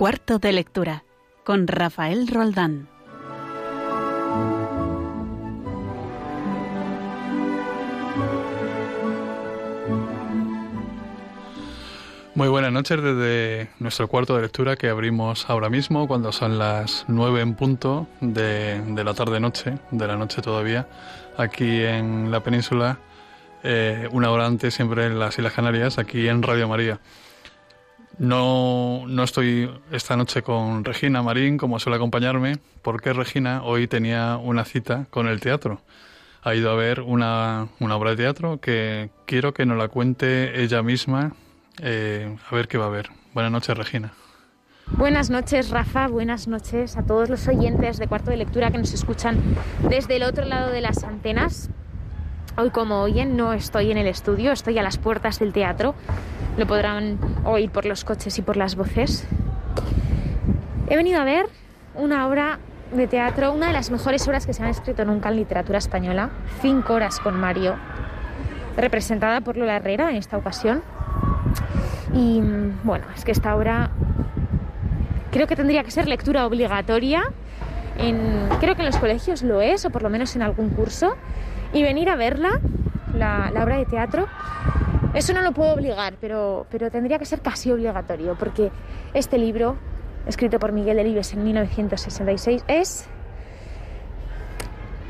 Cuarto de lectura con Rafael Roldán. Muy buenas noches desde nuestro cuarto de lectura que abrimos ahora mismo cuando son las nueve en punto de, la tarde-noche, de la noche todavía, aquí en la península, eh, una hora antes siempre en las Islas Canarias, aquí en Radio María. No, no estoy esta noche con Regina Marín, como suele acompañarme, porque Regina hoy tenía una cita con el teatro. Ha ido a ver una, una obra de teatro que quiero que nos la cuente ella misma eh, a ver qué va a haber. Buenas noches, Regina. Buenas noches, Rafa. Buenas noches a todos los oyentes de Cuarto de Lectura que nos escuchan desde el otro lado de las antenas. Hoy, como oyen, no estoy en el estudio, estoy a las puertas del teatro. Lo podrán oír por los coches y por las voces. He venido a ver una obra de teatro, una de las mejores obras que se han escrito nunca en literatura española, Cinco horas con Mario, representada por Lola Herrera en esta ocasión. Y bueno, es que esta obra creo que tendría que ser lectura obligatoria. En, creo que en los colegios lo es, o por lo menos en algún curso. Y venir a verla, la, obra de teatro, eso no lo puedo obligar, pero, pero tendría que ser casi obligatorio, porque este libro, escrito por Miguel Delibes en 1966, es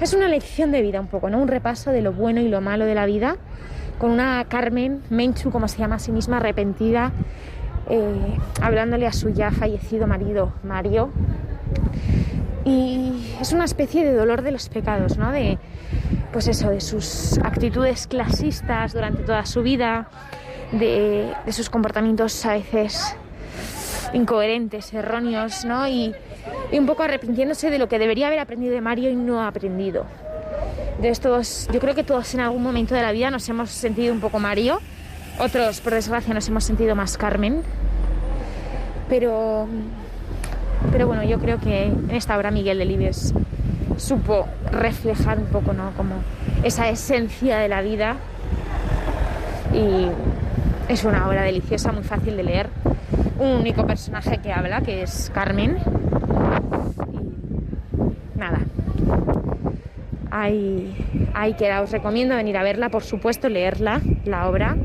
es una lección de vida un poco, ¿no? Un repaso de lo bueno y lo malo de la vida con una Carmen Menchu, como se llama a sí misma, arrepentida, eh, hablándole a su ya fallecido marido Mario. Y es una especie de dolor de los pecados, ¿no? De, pues eso, de sus actitudes clasistas durante toda su vida, de, sus comportamientos a veces incoherentes, erróneos, ¿no? Y, un poco arrepintiéndose de lo que debería haber aprendido de Mario y no ha aprendido de estos, yo creo que todos en algún momento de la vida nos hemos sentido un poco Mario, otros por desgracia nos hemos sentido más Carmen, pero, pero bueno, yo creo que en esta obra Miguel Delibes supo reflejar un poco, ¿no? Como esa esencia de la vida y es una obra deliciosa, muy fácil de leer. Un único personaje que habla, que es Carmen. Y nada, Ahí, ahí queda. Os recomiendo venir a verla, por supuesto, leerla, la obra.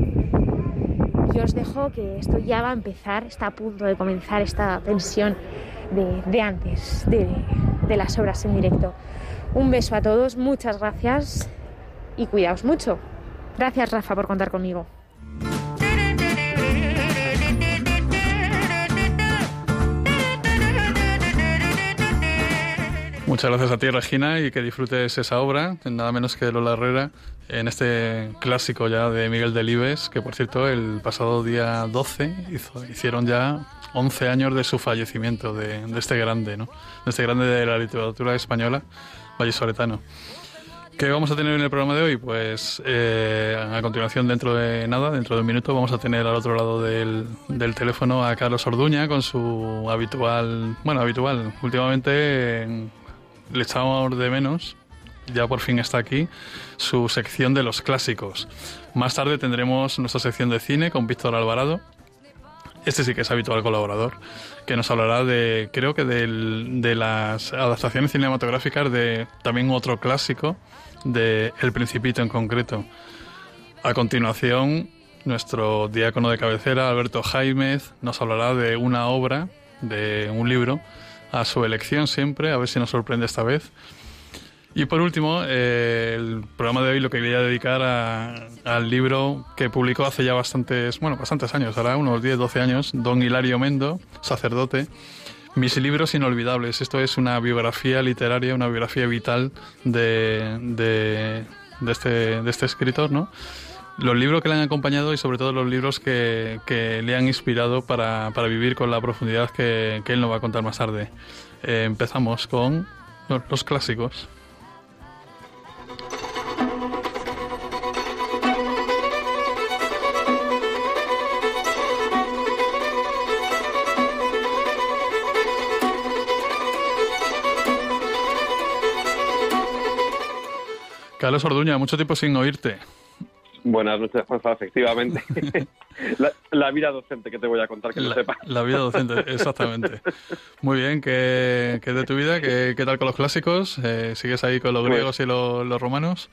Y os dejo que esto ya va a empezar, está a punto de comenzar esta tensión de, antes, de, de las obras en directo. Un beso a todos, muchas gracias y cuidaos mucho. Gracias Rafa por contar conmigo. Muchas gracias a ti, Regina, y que disfrutes esa obra, nada menos que Lola Herrera, en este clásico ya de Miguel Delibes, que por cierto el pasado día 12 hicieron ya 11 años de su fallecimiento, de, este grande, ¿no? de este grande de la literatura española, vallisoletano. ¿Qué vamos a tener en el programa de hoy? Pues eh, a continuación, dentro de nada, dentro de un minuto, vamos a tener al otro lado del, del teléfono a Carlos Orduña con su habitual, bueno, habitual, últimamente le echábamos de menos, ya por fin está aquí, su sección de los clásicos. Más tarde tendremos nuestra sección de cine con Víctor Alvarado. Este sí que es habitual colaborador, que nos hablará de, creo que de las adaptaciones cinematográficas de también otro clásico, de El Principito en concreto. A continuación, nuestro diácono de cabecera, Alberto Jaimez, nos hablará de una obra, de un libro, a su elección siempre, a ver si nos sorprende esta vez. Y por último, eh, el programa de hoy lo quería dedicar al libro que publicó hace ya bastantes, bueno, bastantes años, ahora unos 10, 12 años, don Hilario Mendo, sacerdote. Mis libros inolvidables. Esto es una biografía literaria, una biografía vital de, de, de, este, de este escritor, ¿no? los libros que le han acompañado y sobre todo los libros que, le han inspirado para, vivir con la profundidad que, él nos va a contar más tarde. Eh, empezamos con los, clásicos. Carlos Orduña, mucho tiempo sin oírte. Buenas noches, Juanfa, efectivamente. La, vida docente que te voy a contar, que la, lo sepas. La vida docente, exactamente. Muy bien, ¿qué, qué de tu vida? ¿Qué, ¿Qué, tal con los clásicos? Eh, ¿Sigues ahí con los pues griegos y los, los romanos?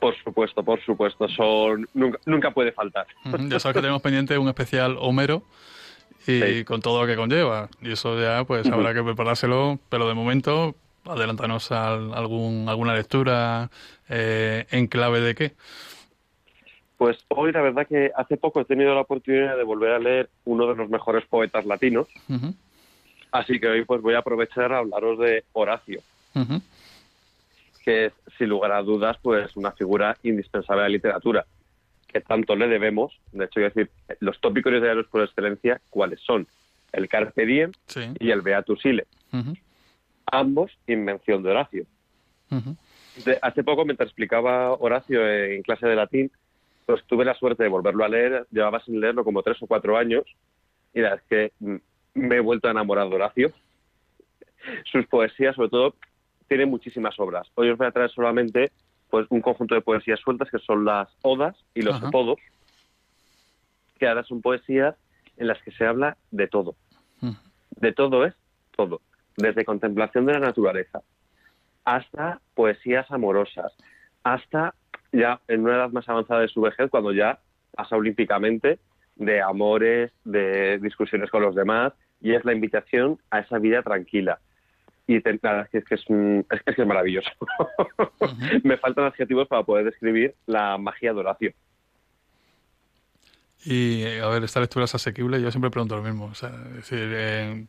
Por supuesto, por supuesto. Son, nunca, nunca puede faltar. Ya sabes que tenemos pendiente un especial Homero y sí. con todo lo que conlleva. Y eso ya pues uh -huh. habrá que preparárselo, pero de momento adelántanos a algún, alguna lectura eh, en clave de qué. Pues hoy la verdad que hace poco he tenido la oportunidad de volver a leer uno de los mejores poetas latinos. Uh -huh. Así que hoy pues voy a aprovechar a hablaros de Horacio. Uh -huh. que es, sin lugar a dudas, pues una figura indispensable de la literatura, que tanto le debemos, de hecho, es decir, los tópicos literarios por excelencia, ¿cuáles son? El Carpe Diem sí. y el Beatus Ile. Uh -huh. Ambos invención de Horacio. Uh -huh. de, hace poco, mientras explicaba Horacio en clase de latín, pues tuve la suerte de volverlo a leer, llevaba sin leerlo como tres o cuatro años, y la verdad es que me he vuelto a enamorar de Horacio. Sus poesías, sobre todo, tiene muchísimas obras. Hoy os voy a traer solamente pues un conjunto de poesías sueltas que son las odas y los apodos, que ahora son poesías en las que se habla de todo. Uh -huh. De todo es todo. Desde contemplación de la naturaleza hasta poesías amorosas, hasta ya en una edad más avanzada de su vejez, cuando ya pasa olímpicamente de amores, de discusiones con los demás, y es la invitación a esa vida tranquila y te, la es que es, es, es, que es maravilloso. Uh -huh. Me faltan adjetivos para poder describir la magia de Horacio. Y, a ver, esta lectura es asequible. Yo siempre pregunto lo mismo. O sea, es decir, eh,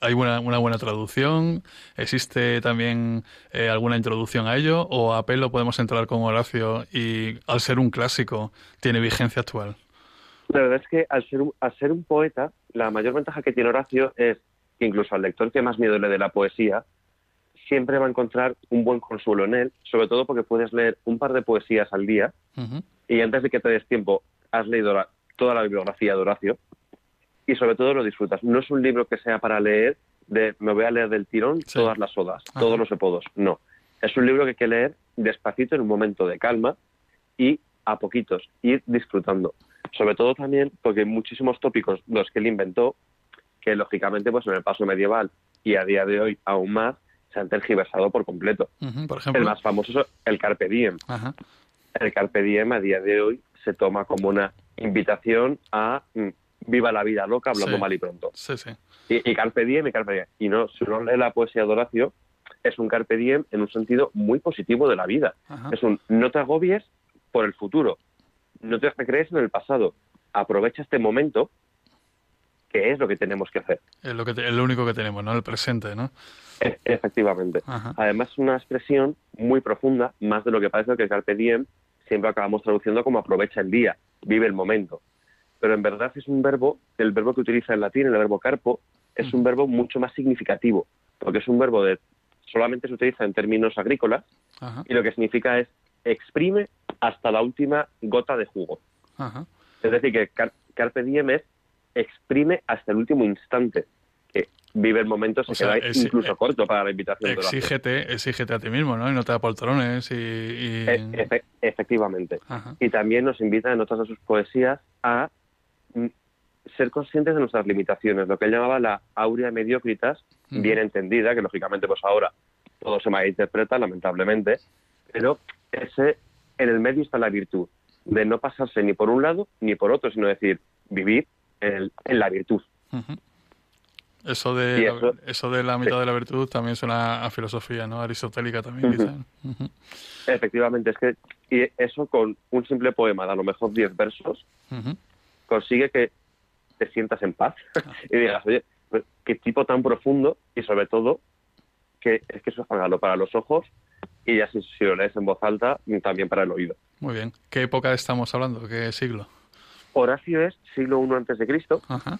¿hay una, una, buena traducción? ¿Existe también eh, alguna introducción a ello? ¿O a pelo podemos entrar con Horacio y, al ser un clásico, tiene vigencia actual? La verdad es que al ser, un, al ser un poeta, la mayor ventaja que tiene Horacio es que incluso al lector que más miedo le dé la poesía, siempre va a encontrar un buen consuelo en él, sobre todo porque puedes leer un par de poesías al día uh -huh. y antes de que te des tiempo has leído la, toda la bibliografía de Horacio y sobre todo lo disfrutas. No es un libro que sea para leer de me voy a leer del tirón sí. todas las odas, Ajá. todos los epodos. No. Es un libro que hay que leer despacito en un momento de calma y a poquitos, ir disfrutando. Sobre todo también porque hay muchísimos tópicos los que él inventó que lógicamente pues en el paso medieval y a día de hoy aún más se han tergiversado por completo. Uh -huh, por ejemplo. El más famoso es el Carpe Diem. El Carpe Diem a día de hoy se toma como una invitación a mm, viva la vida loca hablando sí. mal y pronto. Sí, sí. Y, y, Carpe Diem y Carpe Diem. Y no, si uno lee la poesía de Horacio, es un Carpe Diem en un sentido muy positivo de la vida. Es un no te agobies por el futuro, no te recrees en el pasado. Aprovecha este momento que es lo que tenemos que hacer. Es lo, que te, es lo único que tenemos, ¿no? El presente, ¿no? E efectivamente. Ajá. Además, es una expresión muy profunda, más de lo que parece que el Carpe Diem siempre acabamos traduciendo como aprovecha el día, vive el momento. Pero en verdad es un verbo, el verbo que utiliza en latín, el verbo carpo, es un verbo mucho más significativo, porque es un verbo de solamente se utiliza en términos agrícolas Ajá. y lo que significa es exprime hasta la última gota de jugo. Ajá. Es decir, que car Carpe Diem es exprime hasta el último instante. Vive el momento, se o queda incluso eh, corto para la invitación. Exígete, exígete a ti mismo, ¿no? Y no te da poltrones y... y... E efe efectivamente. Ajá. Y también nos invita en otras de sus poesías a mm, ser conscientes de nuestras limitaciones, lo que él llamaba la aurea mediocritas, bien entendida, que lógicamente pues ahora todo se malinterpreta, lamentablemente, pero ese en el medio está la virtud, de no pasarse ni por un lado ni por otro, sino decir, vivir en, en la virtud. Uh -huh. Eso de, eso, la, eso de la mitad sí. de la virtud también suena a filosofía, ¿no? Aristotélica también, uh -huh. quizás. Uh -huh. Efectivamente, es que y eso con un simple poema de a lo mejor 10 versos consigue que te sientas en paz y digas, oye, pues, qué tipo tan profundo y sobre todo que es que eso es regalo para los ojos y ya si, si, lo lees en voz alta, también para el oído. Muy bien. ¿Qué época estamos hablando? ¿Qué siglo? Horacio es siglo I antes de Cristo. Ajá.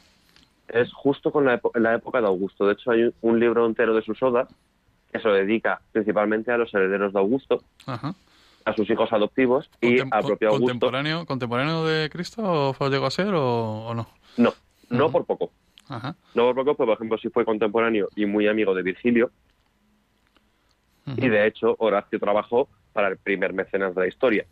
Es justo con la, la, época de Augusto. De hecho, hay un libro entero de sus odas que se lo dedica principalmente a los herederos de Augusto, Ajá. a sus hijos adoptivos y Contem al propio Augusto. ¿Contemporáneo, ¿Contemporáneo de Cristo o llegó a ser o, o no? No, no por poco. Ajá. No por poco, pues, por ejemplo, sí fue contemporáneo y muy amigo de Virgilio. Y de hecho, Horacio trabajó para el primer mecenas de la historia.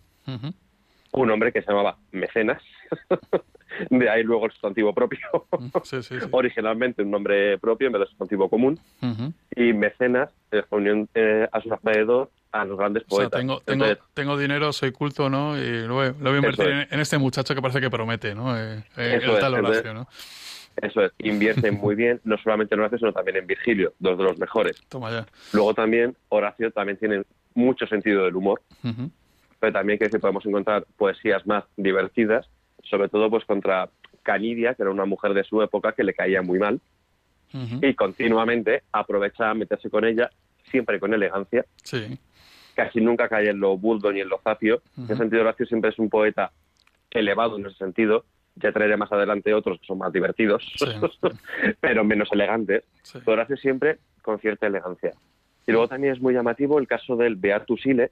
Un hombre que se llamaba Mecenas, de ahí luego el sustantivo propio, originalmente un nombre propio en vez de sustantivo común, y Mecenas eh, a su alrededor a los grandes poetas. tengo, tengo, tengo, dinero, soy culto, ¿no? Y lo voy, a invertir en, este muchacho que parece que promete, ¿no? Eh, eh el tal Horacio, ¿no? Eso es, invierte muy bien, no solamente en Horacio, sino también en Virgilio, dos de los mejores. Toma ya. Luego también, Horacio también tiene mucho sentido del humor, pero también que podemos encontrar poesías más divertidas, sobre todo pues contra Canidia, que era una mujer de su época que le caía muy mal, y continuamente aprovecha a meterse con ella, siempre con elegancia. Sí. Casi nunca cae en lo buldo ni en lo zafio. En ese sentido, Horacio siempre es un poeta elevado en ese sentido, ya traeré más adelante otros que son más divertidos, pero menos elegantes. Pero hace siempre con cierta elegancia. Y luego también es muy llamativo el caso del Beatus Ile,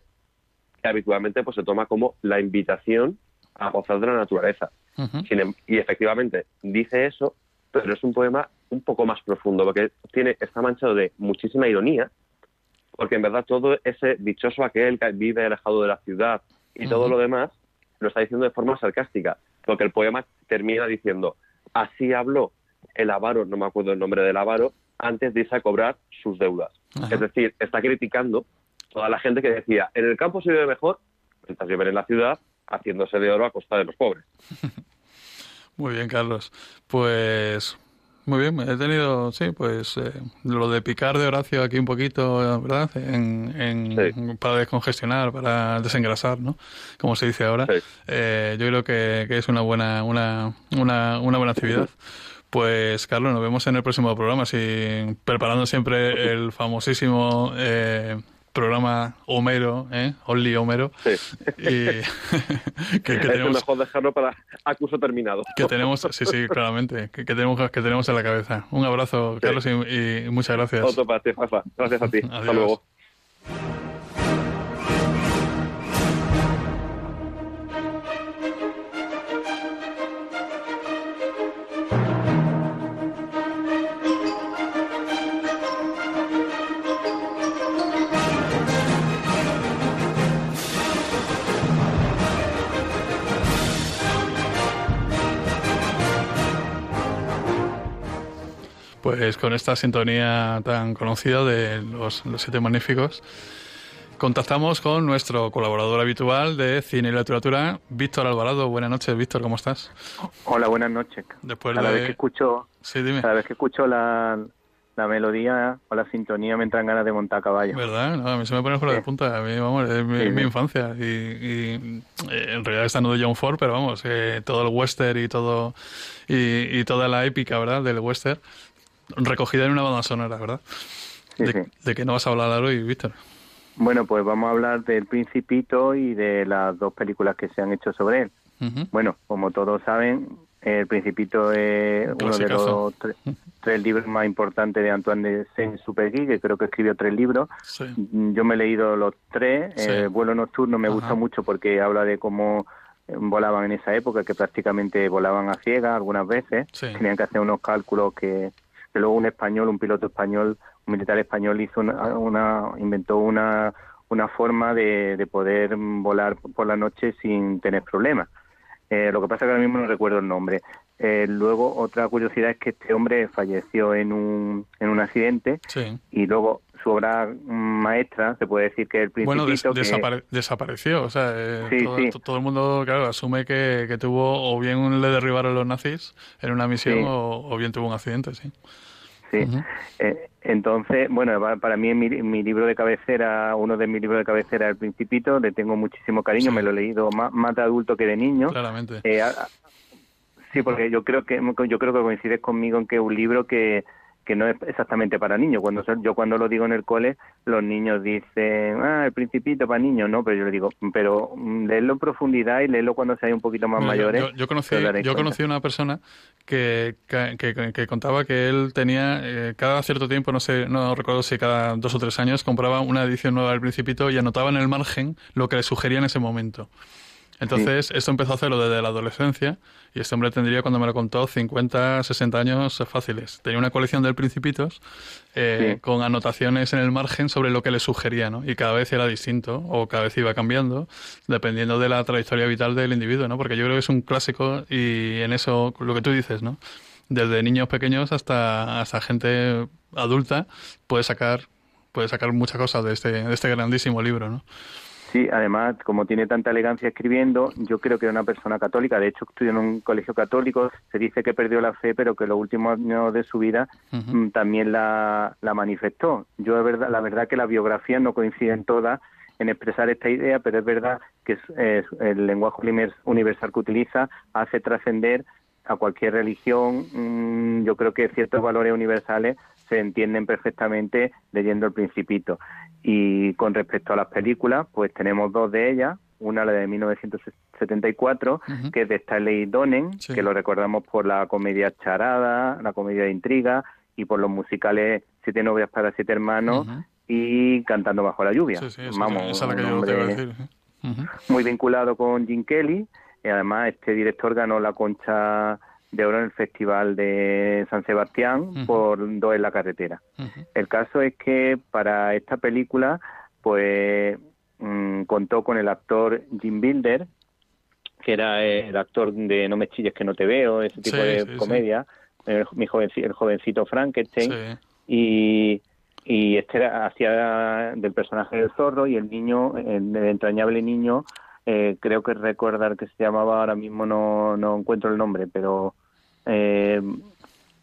que habitualmente pues se toma como la invitación a gozar de la naturaleza. Em, y efectivamente dice eso, pero es un poema un poco más profundo, porque tiene está manchado de muchísima ironía, porque en verdad todo ese dichoso aquel que vive alejado de la ciudad y todo lo demás lo está diciendo de forma sarcástica porque el poema termina diciendo, así habló el avaro, no me acuerdo el nombre del avaro, antes de irse a cobrar sus deudas. Es decir, está criticando toda la gente que decía, en el campo se vive mejor, mientras viven en la ciudad, haciéndose de oro a costa de los pobres. Muy bien, Carlos. Pues muy bien, he tenido, sí, pues eh, lo de picar de Horacio aquí un poquito, ¿verdad? En, Para descongestionar, para desengrasar, ¿no? Como se dice ahora. Eh, yo creo que, es una buena, una, una, una buena actividad. Pues Carlos, nos vemos en el próximo programa, si, preparando siempre el famosísimo eh, programa Homero, ¿eh? Only Homero. Sí. Y que, tenemos, es mejor dejarlo para acuso terminado. Que tenemos, sí, sí, claramente, que, tenemos, que tenemos en la cabeza. Un abrazo, Carlos, y, muchas gracias. Otro para ti, Rafa. Gracias a ti. Hasta luego. Pues con esta sintonía tan conocida de los, Siete Magníficos, contactamos con nuestro colaborador habitual de Cine y Literatura, Víctor Alvarado. Buenas noches, Víctor, ¿cómo estás? Hola, buenas noches. Después cada de... vez que escucho, sí, dime. Cada vez que escucho la, la melodía o la sintonía me entran ganas de montar caballo. ¿Verdad? No, a mí se me pone por la de punta. A mí, vamos, es mi, infancia. Y, y eh, en realidad está no de John Ford, pero vamos, eh, todo el western y todo y, y, toda la épica, ¿verdad? Del western recogida en una banda sonora, ¿verdad? de, qué no vas a hablar hoy, Víctor? Bueno, pues vamos a hablar del Principito y de las dos películas que se han hecho sobre él. Bueno, como todos saben, El Principito es uno de los tres, libros más importantes de Antoine de Saint-Exupéry, que creo que escribió tres libros. Yo me he leído los tres. El vuelo nocturno me gusta mucho porque habla de cómo volaban en esa época, que prácticamente volaban a ciegas algunas veces. Tenían que hacer unos cálculos que luego un español, un piloto español, un militar español hizo una, inventó una, una forma de, de, poder volar por la noche sin tener problemas. Eh, lo que pasa es que ahora mismo no recuerdo el nombre. Eh, luego, otra curiosidad es que este hombre falleció en un, en un accidente y luego su obra maestra, se puede decir que el Principito... Bueno, desapareció, o sea, eh, todo, el mundo, claro, asume que, que, tuvo o bien le derribaron los nazis en una misión o, bien tuvo un accidente, sí. Sí, eh, entonces, bueno, para mí mi, mi libro de cabecera, uno de mis libros de cabecera, El Principito, le tengo muchísimo cariño, me lo he leído más, más de adulto que de niño. Claramente. Eh, sí, porque yo creo que yo creo que coincides conmigo en que es un libro que que no es exactamente para niños. Cuando yo cuando lo digo en el cole, los niños dicen, ah, el principito para niños, no, pero yo le digo, pero mm, léelo en profundidad y léelo cuando seáis un poquito más mayores. Yo, conocí, yo conocí una persona que, que, contaba que él tenía, eh, cada cierto tiempo, no sé, no recuerdo si cada dos o tres años, compraba una edición nueva del Principito y anotaba en el margen lo que le sugería en ese momento. Entonces, esto empezó a hacerlo desde la adolescencia y este hombre tendría, cuando me lo contó, 50, 60 años fáciles. Tenía una colección del Principitos eh, con anotaciones en el margen sobre lo que le sugería, ¿no? Y cada vez era distinto o cada vez iba cambiando, dependiendo de la trayectoria vital del individuo, ¿no? Porque yo creo que es un clásico y en eso, lo que tú dices, ¿no? Desde niños pequeños hasta, hasta gente adulta puede sacar, puede sacar muchas cosas de este, de este grandísimo libro, ¿no? Sí, además, como tiene tanta elegancia escribiendo, yo creo que era una persona católica. De hecho, estudió en un colegio católico. Se dice que perdió la fe, pero que los últimos años de su vida mm, también la, la manifestó. Yo, verdad, la verdad que las biografías no coinciden todas en expresar esta idea, pero es verdad que el lenguaje universal que utiliza hace trascender a cualquier religión. Mm, yo creo que ciertos valores universales se entienden perfectamente leyendo el Principito. Y con respecto a las películas, pues tenemos dos de ellas. Una, la de 1974, que es de Stanley Donen, que lo recordamos por la comedia Charada, la comedia de intriga y por los musicales Siete novias para siete hermanos y Cantando bajo la lluvia. Vamos, muy vinculado con Jim Kelly. Y además, este director ganó la concha de oro en el Festival de San Sebastián por Dos en la carretera. El caso es que para esta película, pues mm, contó con el actor Jim Bilder, que era el actor de No me chilles que no te veo, ese tipo de comedia, El, mi jovencito, el jovencito Frankenstein, y, y este hacía del personaje del zorro y el niño, el entrañable niño, eh, creo que recordar que se llamaba, ahora mismo no, no encuentro el nombre, pero eh,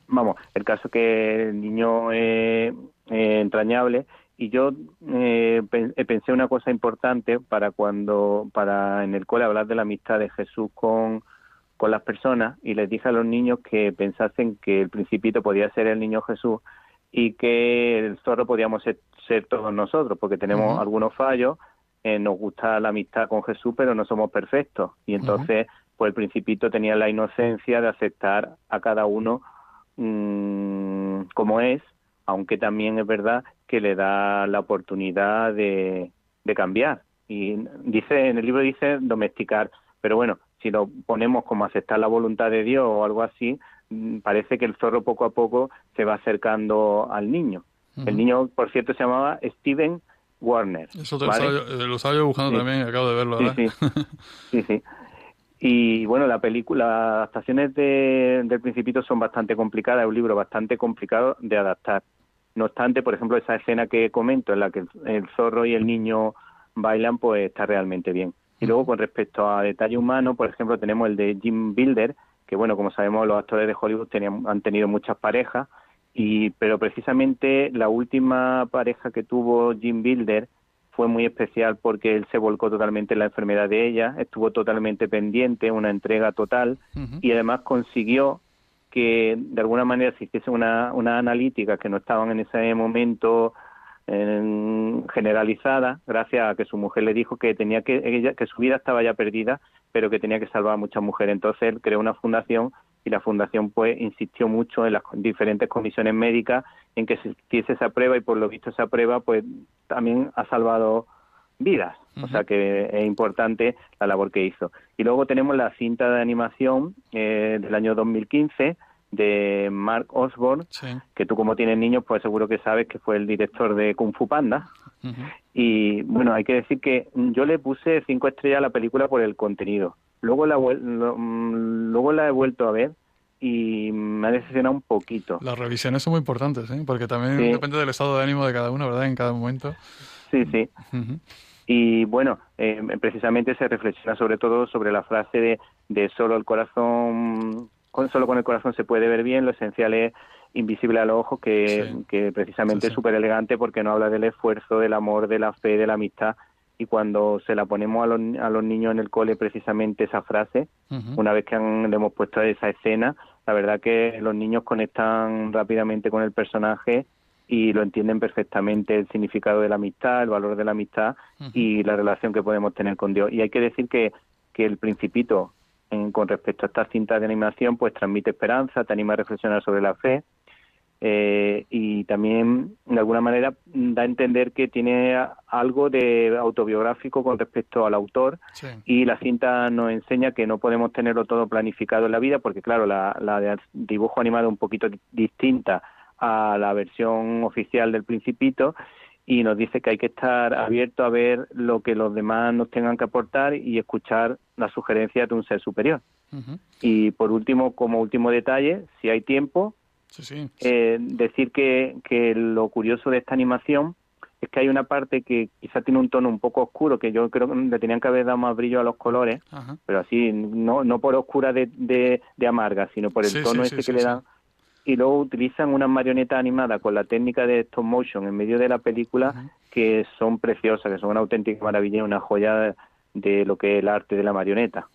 vamos, el caso que el niño es entrañable. Y yo eh, pensé una cosa importante para cuando, para en el cole hablar de la amistad de Jesús con, con las personas. Y les dije a los niños que pensasen que el principito podía ser el niño Jesús y que el zorro podíamos ser, todos nosotros porque tenemos algunos fallos eh, nos gusta la amistad con Jesús, pero no somos perfectos. Y entonces, pues el principito tenía la inocencia de aceptar a cada uno mm, como es, aunque también es verdad que le da la oportunidad de, de cambiar. Y dice, en el libro dice domesticar, pero bueno, si lo ponemos como aceptar la voluntad de Dios o algo así, mm, parece que el zorro poco a poco se va acercando al niño. El niño, por cierto, se llamaba Steven Warner. Eso te lo, estaba, yo buscando también, acabo de verlo. Sí, sí. sí, Y bueno, la película, las adaptaciones de, del Principito son bastante complicadas, es un libro bastante complicado de adaptar. No obstante, por ejemplo, esa escena que comento en la que el zorro y el niño bailan, pues está realmente bien. Y luego, con respecto a detalle humano, por ejemplo, tenemos el de Jim Builder, que bueno, como sabemos, los actores de Hollywood tenían, han tenido muchas parejas, y, pero precisamente la última pareja que tuvo Jim Builder fue muy especial porque él se volcó totalmente en la enfermedad de ella, estuvo totalmente pendiente, una entrega total y además consiguió que de alguna manera se hiciese una, una analítica que no estaban en ese momento generalizada gracias a que su mujer le dijo que tenía que ella, que su vida estaba ya perdida pero que tenía que salvar a muchas mujeres. Entonces él creó una fundación y la fundación pues insistió mucho en las diferentes comisiones médicas en que se hiciese esa prueba y por lo visto esa prueba pues también ha salvado vidas, o sea que es importante la labor que hizo. Y luego tenemos la cinta de animación eh, del año 2015 de Mark Osborne, que tú como tienes niños pues seguro que sabes que fue el director de Kung Fu Panda. Y bueno, hay que decir que yo le puse cinco estrellas a la película por el contenido Luego la, mm, luego la he vuelto a ver y me ha decepcionado un poquito. Las revisiones son muy importantes, ¿eh? porque también depende del estado de ánimo de cada uno, ¿verdad? En cada momento. Sí, sí. Y bueno, eh, precisamente se reflexiona sobre todo sobre la frase de, de solo el corazón, con, solo con el corazón se puede ver bien, lo esencial es invisible a los ojos, que, que precisamente es súper elegante porque no habla del esfuerzo, del amor, de la fe, de la amistad, y cuando se la ponemos a los, a los niños en el cole precisamente esa frase, una vez que le hemos puesto esa escena, la verdad que los niños conectan rápidamente con el personaje y lo entienden perfectamente el significado de la amistad, el valor de la amistad y la relación que podemos tener con Dios. Y hay que decir que, que el principito en, con respecto a estas cintas de animación pues transmite esperanza, te anima a reflexionar sobre la fe, Eh, y también de alguna manera da a entender que tiene algo de autobiográfico con respecto al autor y la cinta nos enseña que no podemos tenerlo todo planificado en la vida porque claro la, la de dibujo animado es un poquito distinta a la versión oficial del Principito y nos dice que hay que estar abierto a ver lo que los demás nos tengan que aportar y escuchar las sugerencias de un ser superior. Y por último, como último detalle, si hay tiempo, eh, decir que, que lo curioso de esta animación es que hay una parte que quizá tiene un tono un poco oscuro, que yo creo que le tenían que haber dado más brillo a los colores, pero así, no, no por oscura de, de, amarga, sino por el tono ese que le dan. Y luego utilizan una marioneta animada con la técnica de stop motion en medio de la película, que son preciosas, que son una auténtica maravilla, una joya de, lo que es el arte de la marioneta.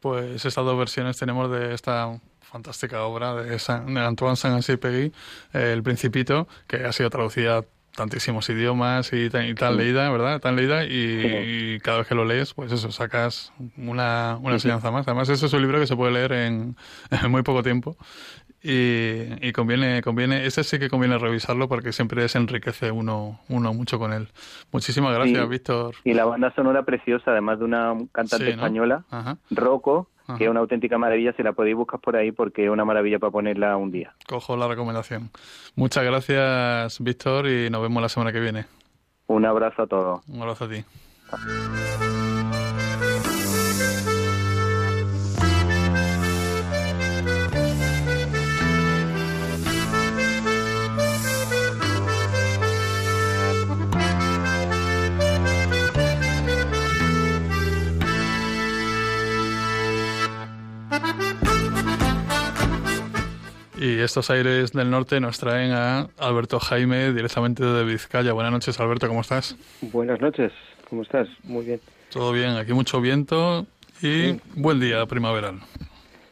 Pues estas dos versiones tenemos de esta fantástica obra de, Antoine Saint-Exupéry, El Principito, que ha sido traducida a tantísimos idiomas y tan, leída, ¿verdad? Tan leída y, cada vez que lo lees, pues eso, sacas una, enseñanza más. Además, ese es un libro que se puede leer en, muy poco tiempo y, conviene, conviene, ese sí que conviene revisarlo porque siempre se enriquece uno, uno mucho con él. Muchísimas gracias, Víctor. Y la banda sonora preciosa, además de una cantante española, Rocco, que es una auténtica maravilla, si la podéis buscar por ahí porque es una maravilla para ponerla un día. Cojo la recomendación. Muchas gracias, Víctor, y nos vemos la semana que viene. Un abrazo a todos. Un abrazo a ti. Y estos aires del norte nos traen a Alberto Jaime directamente de Vizcaya. Buenas noches, Alberto, ¿cómo estás? Buenas noches, ¿cómo estás? Muy bien. Todo bien, aquí mucho viento y buen día primaveral.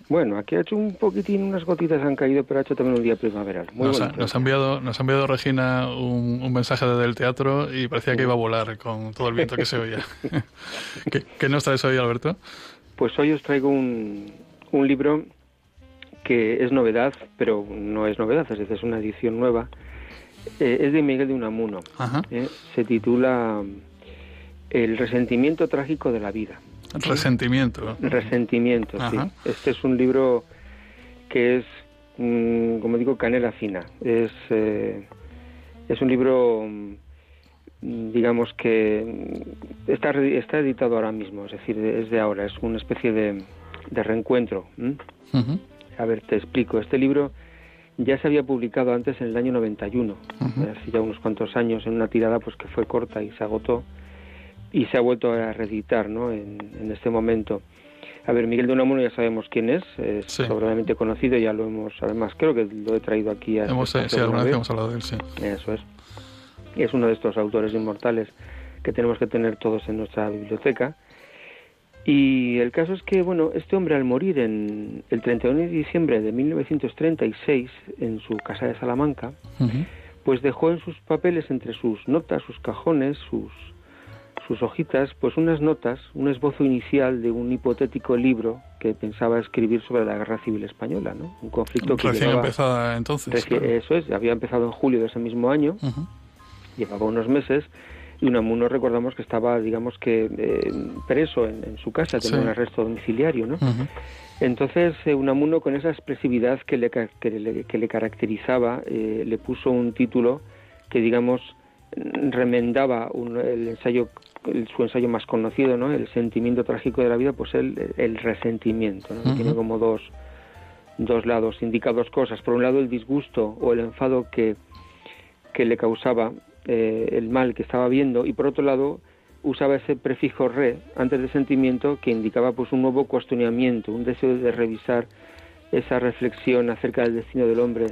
Bueno, aquí ha hecho un poquitín, unas gotitas han caído, pero ha hecho también un día primaveral. Muy nos, ha, nos, ha, enviado, nos ha enviado Regina un, mensaje desde el teatro y parecía que iba a volar con todo el viento que se oía. ¿Qué, ¿Qué, nos traes hoy, Alberto? Pues hoy os traigo un, un libro que es novedad, pero no es novedad, es decir, es una edición nueva. Eh, es de Miguel de Unamuno. Eh, se titula El resentimiento trágico de la vida. Resentimiento. Resentimiento, sí. Este es un libro que es, mm, como digo, canela fina. Es, eh, es un libro, mm, digamos que está, está editado ahora mismo, es decir, es de ahora, es una especie de, de reencuentro. A ver, te explico. Este libro ya se había publicado antes en el año 91, hace ya unos cuantos años, en una tirada pues que fue corta y se agotó y se ha vuelto a reeditar ¿no? en, este momento. A ver, Miguel de Unamuno ya sabemos quién es, es sobradamente conocido, ya lo hemos, además creo que lo he traído aquí. A hemos, sí, alguna vez hemos hablado de él, sí. Eso es. Y es uno de estos autores inmortales que tenemos que tener todos en nuestra biblioteca y el caso es que, bueno, este hombre al morir en el 31 de diciembre de 1936 en su casa de Salamanca, pues dejó en sus papeles, entre sus notas, sus cajones, sus, sus hojitas, pues unas notas, un esbozo inicial de un hipotético libro que pensaba escribir sobre la Guerra Civil Española, ¿no? Un conflicto que Recién empezada entonces. Eso es, había empezado en julio de ese mismo año, llevaba unos meses, y Unamuno recordamos que estaba, digamos que, eh, preso en, su casa, tenía un arresto domiciliario, ¿no? Entonces, eh, Unamuno, con esa expresividad que le, que le, caracterizaba, eh, le puso un título que, digamos, remendaba el ensayo, su ensayo más conocido, ¿no? El sentimiento trágico de la vida, pues el, el resentimiento, ¿no? Tiene como dos, dos lados, indica dos cosas. Por un lado, el disgusto o el enfado que, que le causaba eh, el mal que estaba viendo y por otro lado usaba ese prefijo re antes de sentimiento que indicaba pues un nuevo cuestionamiento, un deseo de revisar esa reflexión acerca del destino del hombre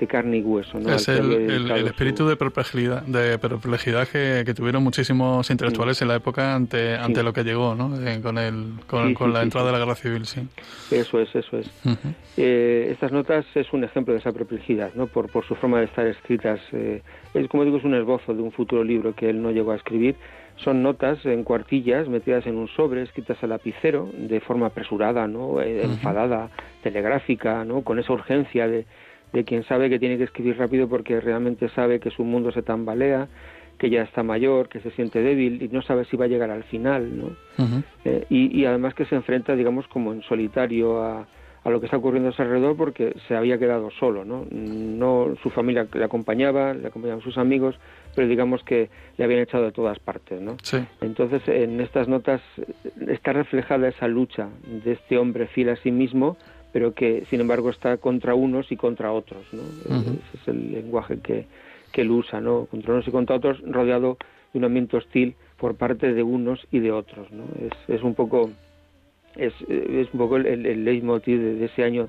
de carne y hueso. ¿no? Es el, espíritu de perplejidad, de perplejidad que, tuvieron muchísimos intelectuales en la época ante, ante lo que llegó ¿no? Eh, con, el, con, la entrada de la guerra civil. Sí. Eso es, eso es. Eh, estas notas es un ejemplo de esa perplejidad, ¿no? por, por su forma de estar escritas. Eh, es, como digo, es un esbozo de un futuro libro que él no llegó a escribir son notas en cuartillas metidas en un sobre, escritas a lapicero, de forma apresurada, ¿no? Eh, enfadada, telegráfica, ¿no? Con esa urgencia de, de quien sabe que tiene que escribir rápido porque realmente sabe que su mundo se tambalea, que ya está mayor, que se siente débil y no sabe si va a llegar al final, ¿no? Eh, y, además que se enfrenta, digamos, como en solitario a, a, lo que está ocurriendo a su alrededor porque se había quedado solo, ¿no? No su familia le acompañaba, le acompañaban sus amigos, pero digamos que le habían echado de todas partes, ¿no? Entonces, en estas notas está reflejada esa lucha de este hombre fiel a sí mismo, pero que, sin embargo, está contra unos y contra otros, ¿no? Ese es el lenguaje que, que él usa, ¿no? Contra unos y contra otros, rodeado de un ambiente hostil por parte de unos y de otros, ¿no? Es, es un poco es, es un poco el, el leitmotiv de, ese año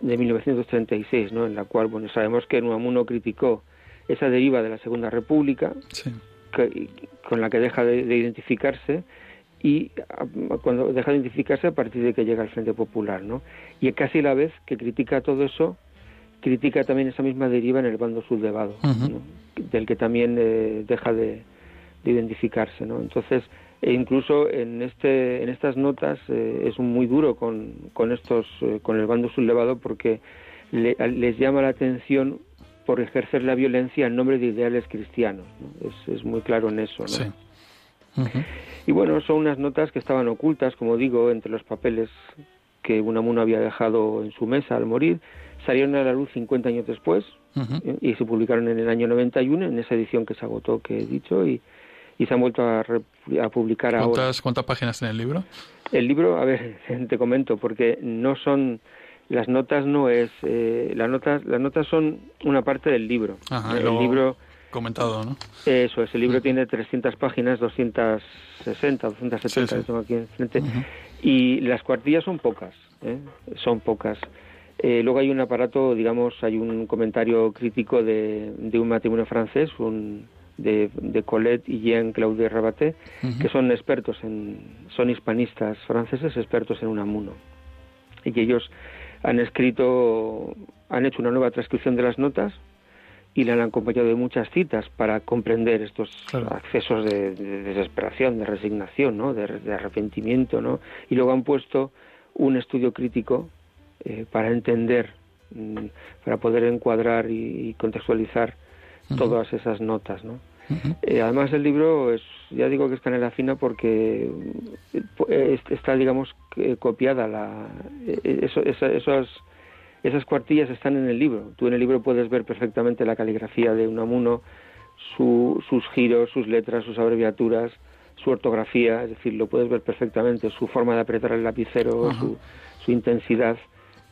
de 1936, ¿no? En la cual, bueno, sabemos que Unamuno criticó esa deriva de la Segunda República, con la que deja de, identificarse y cuando deja de identificarse a partir de que llega al Frente Popular, ¿no? Y casi a la vez que critica todo eso, critica también esa misma deriva en el bando sublevado, del que también eh, deja de, identificarse, ¿no? Entonces, e incluso en este en estas notas eh, es muy duro con, con estos eh, con el bando sublevado porque les llama la atención por ejercer la violencia en nombre de ideales cristianos, es, es, muy claro en eso, ¿no? Y bueno, son unas notas que estaban ocultas, como digo, entre los papeles que Unamuno había dejado en su mesa al morir salieron a la luz 50 años después y se publicaron en el año 91 en esa edición que se agotó que he dicho y, y se han vuelto a, a publicar ¿Cuántas, ahora. ¿Cuántas páginas tiene el libro? El libro, a ver, te comento, porque no son las notas no es eh, las notas las notas son una parte del libro. el libro comentado, ¿no? Eso es, el libro tiene 300 páginas, 260, 270 tengo aquí enfrente y las cuartillas son pocas, ¿eh? son pocas. Eh, luego hay un aparato, digamos, hay un comentario crítico de, de un matrimonio francés, un, de, de Colette y Jean Claude Rabaté, que son expertos en, son hispanistas franceses, expertos en Unamuno. Y que ellos han escrito, han hecho una nueva transcripción de las notas y la han acompañado de muchas citas para comprender estos accesos de, desesperación, de resignación, ¿no? de, arrepentimiento, ¿no? Y luego han puesto un estudio crítico eh, para entender, mm, para poder encuadrar y, contextualizar todas esas notas, ¿no? Eh, además el libro es, ya digo que es canela fina porque eh, está, digamos, copiada la, eso, esas, esas cuartillas están en el libro. Tú en el libro puedes ver perfectamente la caligrafía de Unamuno, su, sus giros, sus letras, sus abreviaturas, su ortografía, es decir, lo puedes ver perfectamente, su forma de apretar el lapicero, su, su intensidad.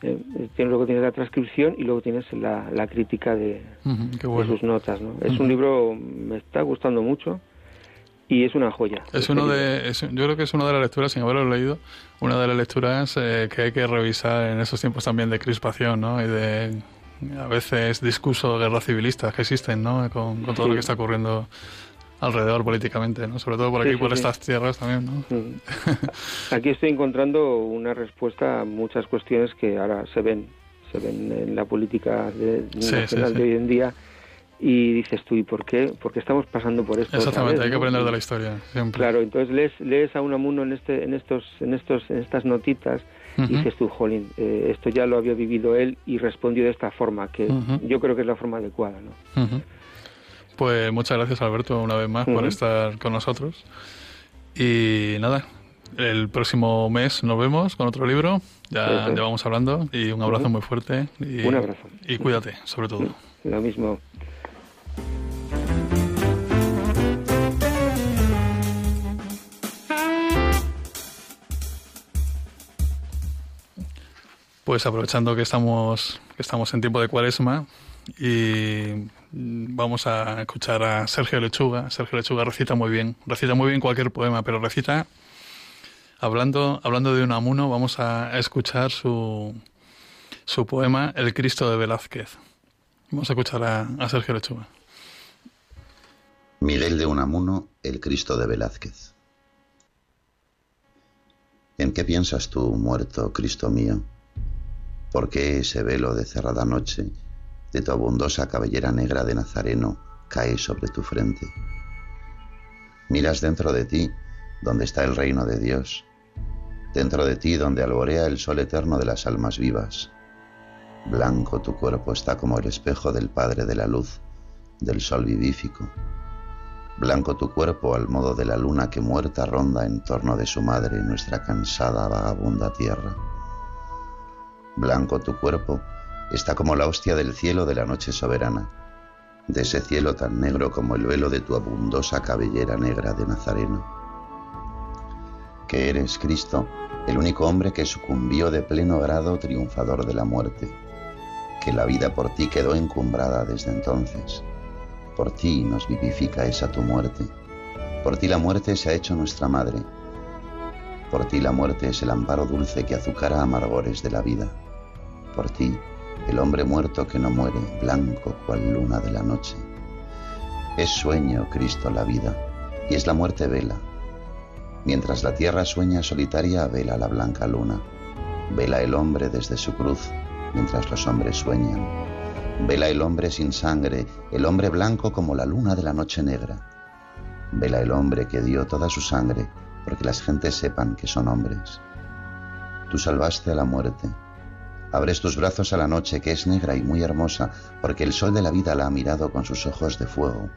Eh, luego tienes la transcripción y luego tienes la, la crítica de, sus notas. ¿no? Es un libro, me está gustando mucho y es una joya. Es uno de, yo creo que es una de las lecturas, sin haberlo leído, una de las lecturas eh, que hay que revisar en esos tiempos también de crispación ¿no? y de a veces discursos de guerra civilistas que existen ¿no? con, todo lo que está ocurriendo alrededor políticamente, ¿no? Sobre todo por aquí, por estas tierras también, ¿no? Aquí estoy encontrando una respuesta a muchas cuestiones que ahora se ven, se ven en la política de, nacional de hoy en día y dices tú, ¿y por qué? Porque estamos pasando por esto. Exactamente, hay que aprender de la historia, siempre. Claro, entonces lees, lees a Unamuno en, este, en, estos, en, estos, en estas notitas y dices tú, jolín, eh, esto ya lo había vivido él y respondió de esta forma, que yo creo que es la forma adecuada, ¿no? Pues muchas gracias Alberto una vez más por estar con nosotros. Y nada, el próximo mes nos vemos con otro libro, ya, ya vamos hablando y un abrazo muy fuerte. Y, un abrazo. Y cuídate, sobre todo. Lo mismo. Pues aprovechando que estamos, que estamos en tiempo de cuaresma y vamos a escuchar a Sergio Lechuga. Sergio Lechuga recita muy bien, recita muy bien cualquier poema, pero recita, hablando, hablando de un amuno, vamos a escuchar su, su poema El Cristo de Velázquez. Vamos a escuchar a, a Sergio Lechuga. Miguel de Unamuno, El Cristo de Velázquez. ¿En qué piensas tú, muerto, Cristo mío? ¿Por qué ese velo de cerrada noche de tu abundosa cabellera negra de Nazareno cae sobre tu frente. Miras dentro de ti, donde está el reino de Dios, dentro de ti donde alborea el sol eterno de las almas vivas. Blanco tu cuerpo está como el espejo del Padre de la Luz, del Sol vivífico. Blanco tu cuerpo al modo de la luna que muerta ronda en torno de su madre nuestra cansada vagabunda tierra. Blanco tu cuerpo está como la hostia del cielo de la noche soberana, de ese cielo tan negro como el velo de tu abundosa cabellera negra de Nazareno. Que eres, Cristo, el único hombre que sucumbió de pleno grado triunfador de la muerte, que la vida por ti quedó encumbrada desde entonces. Por ti nos vivifica esa tu muerte. Por ti la muerte se ha hecho nuestra madre. Por ti la muerte es el amparo dulce que azucara amargores de la vida. Por ti, el hombre muerto que no muere, blanco cual luna de la noche. Es sueño, Cristo, la vida, y es la muerte vela, Mientras la tierra sueña solitaria, vela la blanca luna. Vela el hombre desde su cruz, mientras los hombres sueñan. Vela el hombre sin sangre, el hombre blanco como la luna de la noche negra. Vela el hombre que dio toda su sangre, porque las gentes sepan que son hombres. Tú salvaste a la muerte. Abres tus brazos a la noche, que es negra y muy hermosa, porque el sol de la vida la ha mirado con sus ojos de fuego,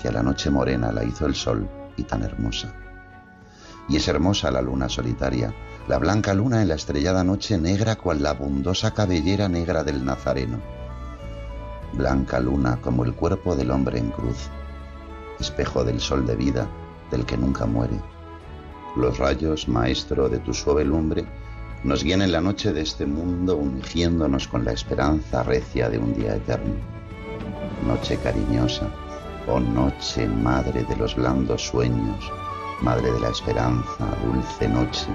que a la noche morena la hizo el sol y tan hermosa y es hermosa la luna solitaria, la blanca luna en la estrellada noche negra cual la abundosa cabellera negra del Nazareno. Blanca luna como el cuerpo del hombre en cruz, espejo del sol de vida, del que nunca muere. Los rayos, maestro, de tu suave lumbre, nos guían en la noche de este mundo ungiéndonos con la esperanza recia de un día eterno. Noche cariñosa, oh noche madre de los blandos sueños, Madre de la esperanza, dulce noche,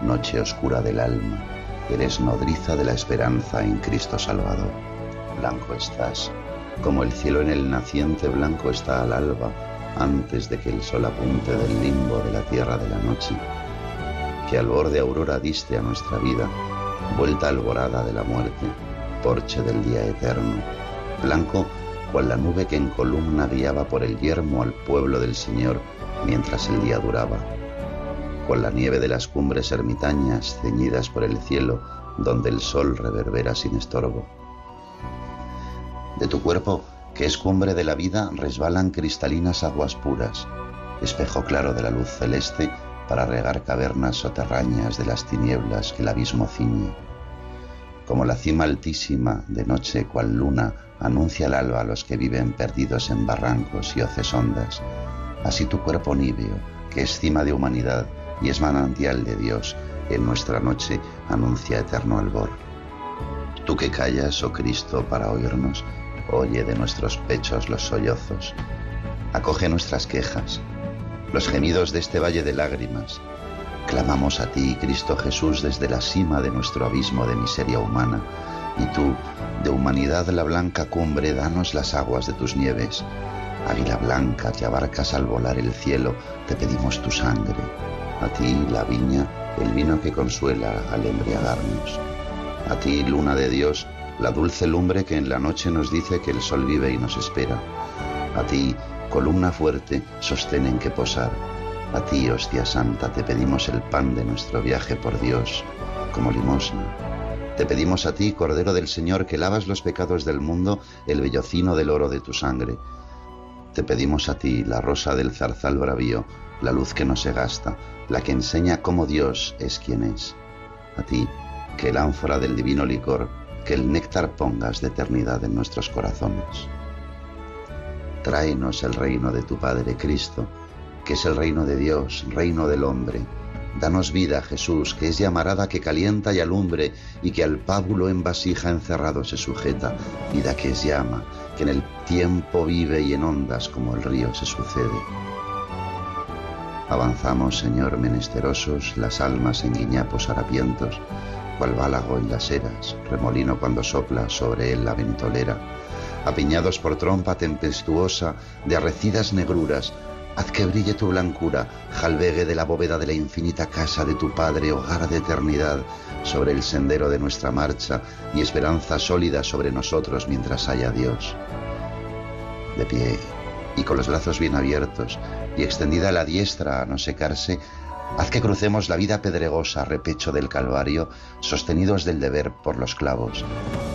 noche oscura del alma, eres nodriza de la esperanza en Cristo Salvador. Blanco estás, como el cielo en el naciente blanco está al alba, antes de que el sol apunte del limbo de la tierra de la noche, que al borde aurora diste a nuestra vida, vuelta alborada de la muerte, porche del día eterno, blanco cual la nube que en columna guiaba por el yermo al pueblo del Señor, mientras el día duraba, con la nieve de las cumbres ermitañas ceñidas por el cielo, donde el sol reverbera sin estorbo. De tu cuerpo, que es cumbre de la vida, resbalan cristalinas aguas puras, espejo claro de la luz celeste para regar cavernas soterrañas de las tinieblas que el abismo ciñe. Como la cima altísima, de noche cual luna, anuncia el alba a los que viven perdidos en barrancos y hoces hondas, Así tu cuerpo níveo, que es cima de humanidad y es manantial de Dios, en nuestra noche anuncia eterno albor. Tú que callas, oh Cristo, para oírnos, oye de nuestros pechos los sollozos, acoge nuestras quejas, los gemidos de este valle de lágrimas. Clamamos a ti, Cristo Jesús, desde la cima de nuestro abismo de miseria humana, y tú, de humanidad la blanca cumbre, danos las aguas de tus nieves Águila blanca que abarcas al volar el cielo, te pedimos tu sangre. A ti, la viña, el vino que consuela al embriagarnos. A ti, luna de Dios, la dulce lumbre que en la noche nos dice que el sol vive y nos espera. A ti, columna fuerte, sostén en que posar. A ti, hostia santa, te pedimos el pan de nuestro viaje por Dios, como limosna. Te pedimos a ti, Cordero del Señor, que lavas los pecados del mundo, el bellocino del oro de tu sangre te pedimos a ti, la rosa del zarzal bravío, la luz que no se gasta, la que enseña cómo Dios es quien es. A ti, que el ánfora del divino licor, que el néctar pongas de eternidad en nuestros corazones. Tráenos el reino de tu Padre Cristo, que es el reino de Dios, reino del hombre. Danos vida, Jesús, que es llamarada que calienta y alumbre, y que al pábulo en vasija encerrado se sujeta, vida que es llama, que en el tiempo vive y en ondas como el río se sucede. Avanzamos, Señor, menesterosos, las almas en guiñapos harapientos, cual bálago en las eras, remolino cuando sopla sobre él la ventolera, apiñados por trompa tempestuosa de arrecidas negruras, haz que brille tu blancura, jalvegue de la bóveda de la infinita casa de tu Padre, hogar de eternidad, sobre el sendero de nuestra marcha y esperanza sólida sobre nosotros mientras haya Dios. De pie y con los brazos bien abiertos y extendida la diestra a no secarse, Haz que crucemos la vida pedregosa, repecho del Calvario, sostenidos del deber por los clavos,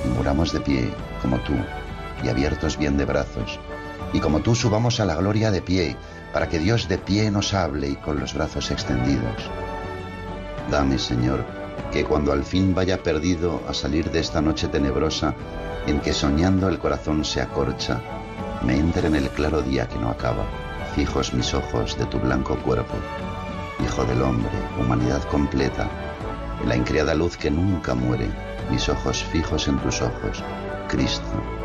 y muramos de pie, como tú, y abiertos bien de brazos, y como tú subamos a la gloria de pie, para que Dios de pie nos hable y con los brazos extendidos. Dame, Señor, que cuando al fin vaya perdido a salir de esta noche tenebrosa, en que soñando el corazón se acorcha, me entre en el claro día que no acaba, fijos mis ojos de tu blanco cuerpo. Hijo del hombre, humanidad completa, en la increada luz que nunca muere, mis ojos fijos en tus ojos, Cristo,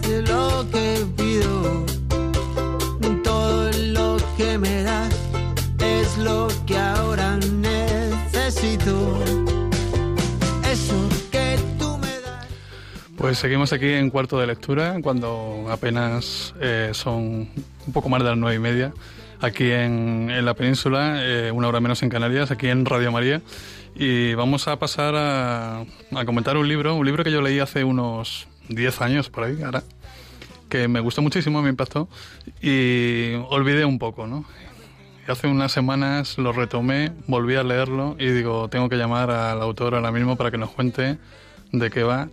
seguimos aquí en cuarto de lectura, cuando apenas eh, son un poco más de las nueve y media, aquí en, en la península, eh, una hora menos en Canarias, aquí en Radio María. Y vamos a pasar a, a, comentar un libro, un libro que yo leí hace unos diez años por ahí, ahora, que me gustó muchísimo, me impactó, y olvidé un poco, ¿no? Hace unas semanas lo retomé, volví a leerlo y digo, tengo que llamar al autor ahora mismo para que nos cuente de qué va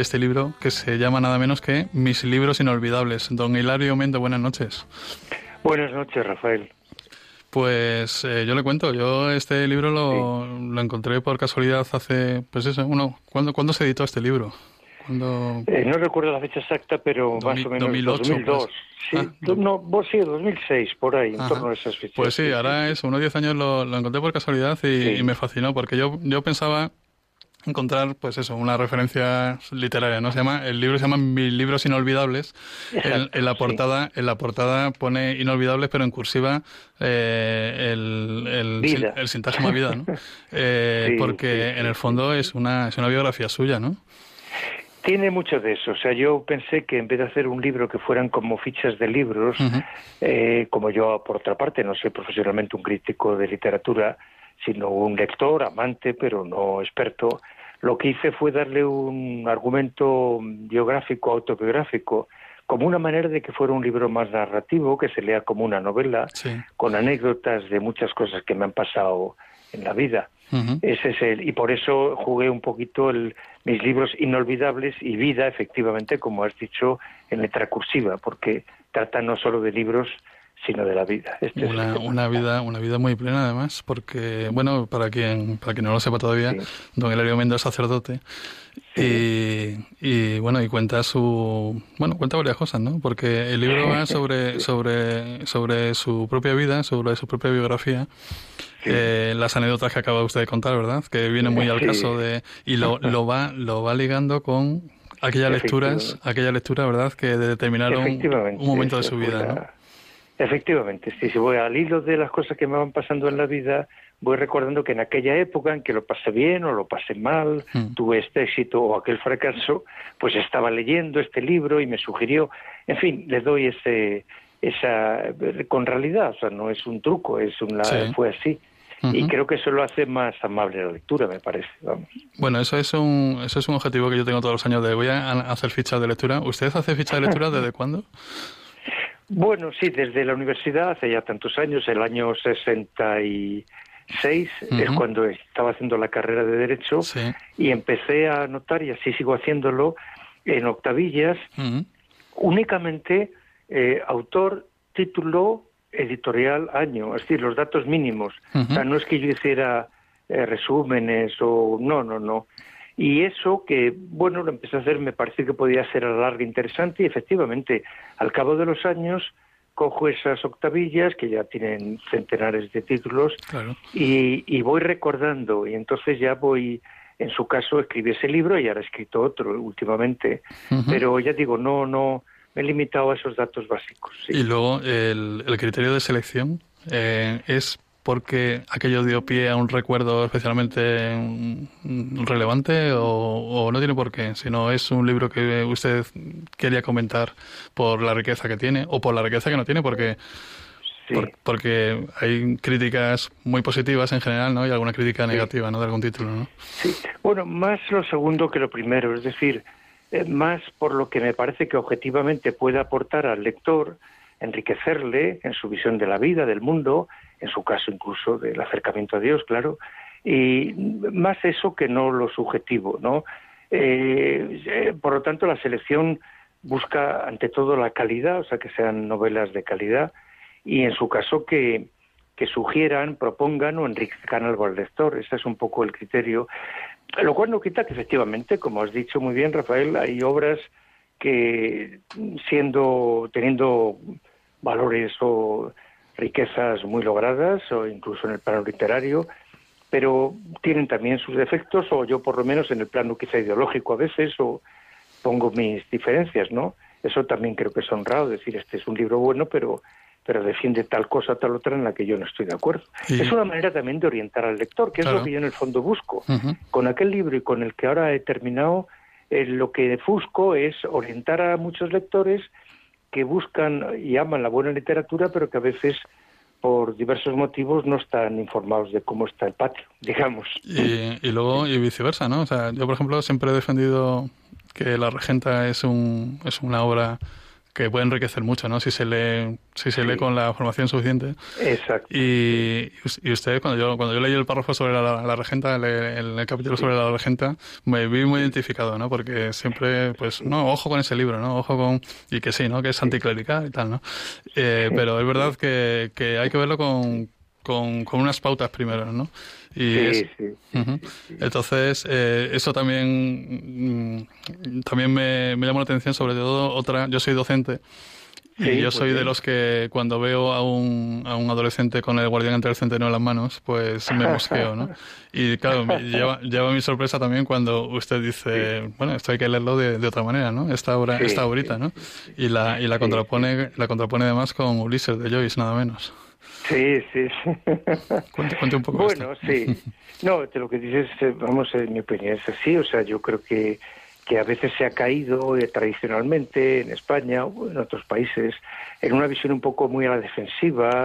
este libro que se llama nada menos que Mis libros inolvidables. Don Hilario Mendo, buenas noches. Buenas noches, Rafael. Pues eh, yo le cuento, yo este libro lo, lo, encontré por casualidad hace, pues eso, uno, ¿cuándo, ¿cuándo se editó este libro? Cuando... Eh, no recuerdo la fecha exacta, pero más o menos 2008, 2002. Pues. Sí, ah, no, vos sí, 2006, por ahí, en torno a esas fechas. Pues sí, ahora es unos 10 años lo, lo, encontré por casualidad y, y, me fascinó, porque yo, yo pensaba encontrar pues eso una referencia literaria no se llama el libro se llama mis libros inolvidables. En, la portada en la portada pone inolvidables pero en cursiva eh, el, el, el, sintagma vida no eh, porque en el fondo es una es una biografía suya no tiene mucho de eso. O sea, yo pensé que en vez de hacer un libro que fueran como fichas de libros, eh, como yo, por otra parte, no soy profesionalmente un crítico de literatura, sino un lector, amante, pero no experto, lo que hice fue darle un argumento biográfico, autobiográfico, como una manera de que fuera un libro más narrativo, que se lea como una novela, con anécdotas de muchas cosas que me han pasado en la vida. Ese es el, y por eso jugué un poquito el, mis libros inolvidables y vida, efectivamente, como has dicho, en letra cursiva, porque trata no solo de libros, sino de la vida. Este una, una, vida una vida muy plena además, porque, bueno, para quien, para quien no lo sepa todavía, don Hilario Méndez es sacerdote y, y, bueno, y cuenta su, bueno, cuenta varias cosas, ¿no? Porque el libro va sobre, sobre, sobre su propia vida, sobre su propia biografía. Eh, las anécdotas que acaba usted de contar, ¿verdad? Que viene muy al caso de y lo, lo va lo va ligando con aquellas lecturas, aquella lectura, ¿verdad? Que determinaron un momento de su vida, ¿no? Efectivamente, si voy al hilo de las cosas que me van pasando en la vida, voy recordando que en aquella época en que lo pasé bien o lo pasé mal, hmm. tuve este éxito o aquel fracaso, pues estaba leyendo este libro y me sugirió, en fin, le doy ese, esa, con realidad, o sea, no es un truco, es una, fue así. Y creo que eso lo hace más amable la lectura, me parece. Vamos. Bueno, eso es un eso es un objetivo que yo tengo todos los años de voy a hacer fichas de lectura. ¿Usted hace fichas de lectura desde cuándo? Bueno, sí, desde la universidad, hace ya tantos años, el año 66 es cuando estaba haciendo la carrera de Derecho y empecé a notar, y así sigo haciéndolo, en octavillas, únicamente eh, autor, título, editorial, año, es decir, los datos mínimos. O sea, no es que yo hiciera eh, resúmenes o... No, no, no. Y eso que, bueno, lo empecé a hacer, me pareció que podía ser a la larga interesante y efectivamente, al cabo de los años, cojo esas octavillas que ya tienen centenares de títulos y, voy recordando. Y entonces ya voy, en su caso, escribí ese libro y ahora he escrito otro últimamente, pero ya digo, no, no, me he limitado a esos datos básicos. Y luego el, criterio de selección eh, es porque aquello dio pie a un recuerdo especialmente relevante o, no tiene por qué, sino es un libro que usted quería comentar por la riqueza que tiene o por la riqueza que no tiene, porque porque hay críticas muy positivas en general, ¿no? Y alguna crítica negativa, ¿no? De algún título, ¿no? Sí. Bueno, más lo segundo que lo primero, es decir, eh, más por lo que me parece que objetivamente puede aportar al lector, enriquecerle en su visión de la vida, del mundo, en su caso incluso del acercamiento a Dios, claro, y más eso que no lo subjetivo, ¿no? Eh, eh, por lo tanto, la selección busca ante todo la calidad, o sea, que sean novelas de calidad, y en su caso que, que sugieran, propongan o enriquezcan algo al lector. Ese es un poco el criterio. Lo cual no quita que efectivamente, como has dicho muy bien, Rafael, hay obras que siendo, teniendo valores o riquezas muy logradas o incluso en el plano literario, pero tienen también sus defectos o yo por lo menos en el plano quizá ideológico a veces o pongo mis diferencias, ¿no? Eso también creo que es honrado decir este es un libro bueno, pero pero defiende tal cosa, tal otra en la que yo no estoy de acuerdo. Es una manera también de orientar al lector, que es lo que yo en el fondo busco. Con aquel libro y con el que ahora he terminado, eh, lo que busco es orientar a muchos lectores que buscan y aman la buena literatura, pero que a veces por diversos motivos no están informados de cómo está el patio, digamos. Y, y luego y viceversa, ¿no? O sea, yo por ejemplo siempre he defendido que La Regenta es un es una obra que puede enriquecer mucho, ¿no? Si se lee, si se lee con la formación suficiente. Exacto. Y, y usted, cuando yo, cuando yo leí el párrafo sobre la, regenta, el, el, capítulo sobre la regenta, me vi muy identificado, ¿no? Porque siempre, pues, no, ojo con ese libro, ¿no? Ojo con, y que sí, ¿no? Que es anticlerical y tal, ¿no? Eh, pero es verdad que, que hay que verlo con, con, con unas pautas primero, ¿no? Y sí, sí, Entonces, eh, eso también, mm, también me, me llamó la atención, sobre todo otra, yo soy docente. y yo soy de los que cuando veo a un, a un adolescente con el guardián entre el centeno en las manos, pues me mosqueo, ¿no? Y claro, lleva, lleva mi sorpresa también cuando usted dice, bueno, esto hay que leerlo de, de otra manera, ¿no? Esta obra, esta ahorita, ¿no? Y la, y la contrapone, la contrapone además con Ulises de Joyce, nada menos. Sí, sí, sí. Cuente, un poco Bueno, sí. No, de lo que dices, eh, vamos, en mi opinión es así. O sea, yo creo que, que a veces se ha caído eh, tradicionalmente en España o en otros países en una visión un poco muy a la defensiva,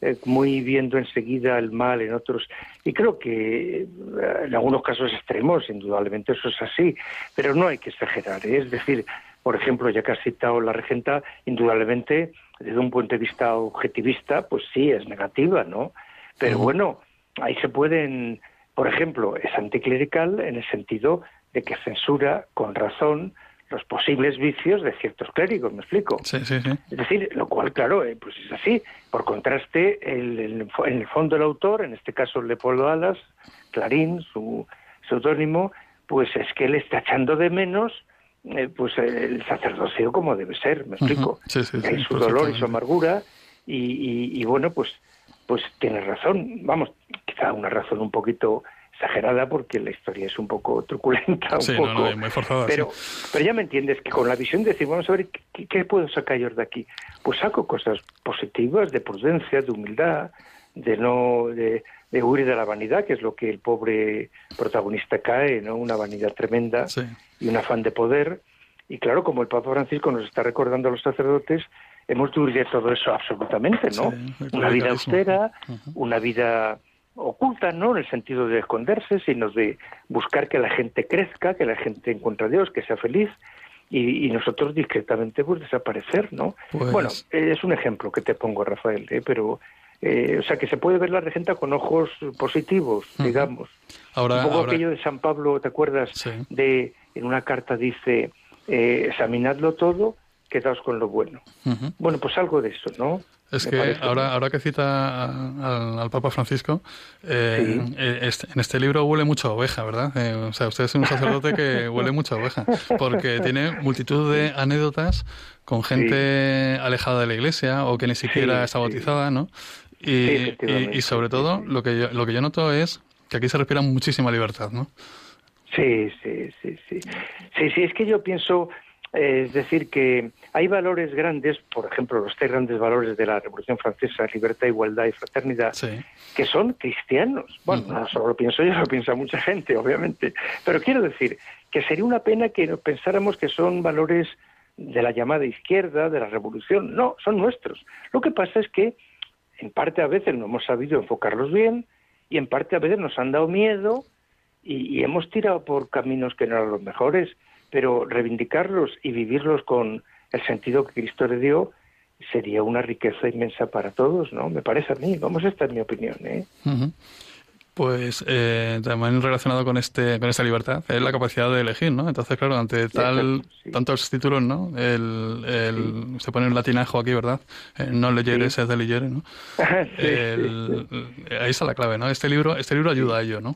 eh, muy viendo enseguida el mal en otros. Y creo que en algunos casos extremos, indudablemente eso es así, pero no hay que exagerar. Es decir, por ejemplo, ya que has citado la regenta, indudablemente desde un punto de vista objetivista, pues sí, es negativa, ¿no? Pero bueno, ahí se pueden, por ejemplo, es anticlerical en el sentido de que censura con razón los posibles vicios de ciertos clérigos, ¿me explico? Sí, sí, sí. Es decir, lo cual, claro, eh, pues es así. Por contraste, el, en el fondo el autor, en este caso Leopoldo Alas, Clarín, su seudónimo, pues es que él está echando de menos eh, pues el sacerdocio como debe ser, me explico. Hay su dolor y su amargura y, y, bueno, pues pues tiene razón, vamos, quizá una razón un poquito exagerada porque la historia es un poco truculenta, un poco, muy forzada, pero, pero ya me entiendes que con la visión de decir, vamos a ver, ¿qué, puedo sacar yo de aquí? Pues saco cosas positivas, de prudencia, de humildad, de no de, de, huir de la vanidad, que es lo que el pobre protagonista cae, ¿no? Una vanidad tremenda y un afán de poder. Y claro, como el Papa Francisco nos está recordando a los sacerdotes, hemos de huir de todo eso absolutamente, ¿no? una vida austera, una vida oculta, no en el sentido de esconderse, sino de buscar que la gente crezca, que la gente encuentre a Dios, que sea feliz. Y, nosotros discretamente pues desaparecer, ¿no? Pues bueno, es un ejemplo que te pongo, Rafael, ¿eh? pero eh, o sea, que se puede ver la regenta con ojos positivos, digamos. Ahora, un poco aquello de San Pablo, ¿te acuerdas? De en una carta dice, eh, examinadlo todo, quedaos con lo bueno. Bueno, pues algo de eso, ¿no? Es que ahora, ahora que cita al, Papa Francisco, eh, en este libro huele mucho a oveja, ¿verdad? o sea, usted es un sacerdote que huele mucho a oveja, porque tiene multitud de anécdotas con gente alejada de la iglesia o que ni siquiera está bautizada, ¿no? Y, sobre todo, lo que, yo, lo que yo noto es que aquí se respira muchísima libertad, ¿no? Sí, sí, sí, sí. Sí, sí, es que yo pienso, es decir, que hay valores grandes, por ejemplo, los tres grandes valores de la Revolución Francesa, libertad, igualdad y fraternidad, que son cristianos. Bueno, no solo lo pienso yo, lo piensa mucha gente, obviamente. Pero quiero decir que sería una pena que pensáramos que son valores de la llamada izquierda, de la revolución. No, son nuestros. Lo que pasa es que, en parte a veces no hemos sabido enfocarlos bien y en parte a veces nos han dado miedo y hemos tirado por caminos que no eran los mejores pero reivindicarlos y vivirlos con el sentido que Cristo le dio sería una riqueza inmensa para todos, ¿no? Me parece a mí, vamos, esta es mi opinión, ¿eh? Pues eh, también relacionado con este con esta libertad es la capacidad de elegir, ¿no? Entonces, claro, ante tal tantos títulos, ¿no? El, el se pone un latinajo aquí, ¿verdad? Eh, no leyeres sí. es de leyere, ¿no? ahí está la clave, ¿no? Este libro este libro ayuda a ello, ¿no?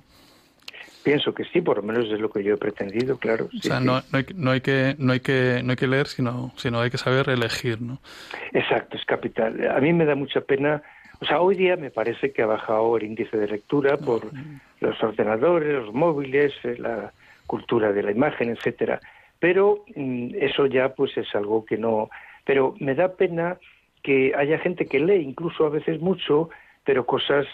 Pienso que sí, por lo menos es lo que yo he pretendido, claro. O sea, no, no, hay, no, hay, que no hay que no hay que leer, sino sino hay que saber elegir, ¿no? Exacto, es capital. A mí me da mucha pena, o sea, hoy día me parece que ha bajado el índice de lectura por los ordenadores, los móviles, eh, la cultura de la imagen, etcétera. Pero mm, eso ya pues es algo que no, pero me da pena que haya gente que lee incluso a veces mucho, pero cosas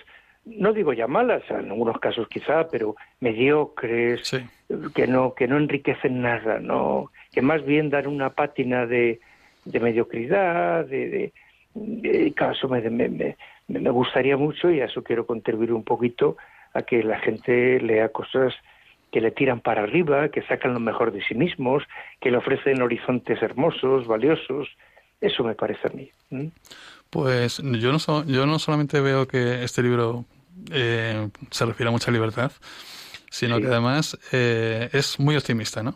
no digo ya malas, en algunos casos quizá, pero mediocres, que no que no enriquecen nada, no que más bien dan una pátina de, de mediocridad, de, de, caso me, me, me, gustaría mucho y a eso quiero contribuir un poquito a que la gente lea cosas que le tiran para arriba, que sacan lo mejor de sí mismos, que le ofrecen horizontes hermosos, valiosos. Eso me parece a mí. Pues yo no, yo no solamente veo que este libro eh, se refiere a mucha libertad, sino que además eh, es muy optimista, ¿no?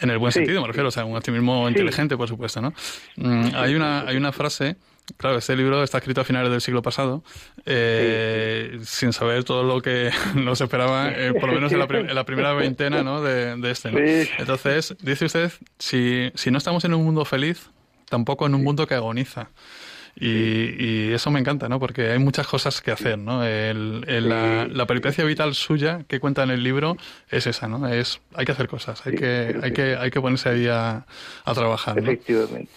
En el buen sentido, me refiero, o sea, un optimismo inteligente, por supuesto, ¿no? Mm, hay, una, hay una frase Claro, este libro está escrito a finales del siglo pasado, eh, sin saber todo lo que nos esperaba, por lo menos en la, primera veintena ¿no? de, de este. ¿no? Entonces, dice usted, si, si no estamos en un mundo feliz, tampoco en un mundo que agoniza. Y, eso me encanta, ¿no? Porque hay muchas cosas que hacer, ¿no? El, la, la, peripecia vital suya que cuenta en el libro es esa, ¿no? Es hay que hacer cosas, hay que hay que hay que ponerse ahí a, a trabajar. Efectivamente,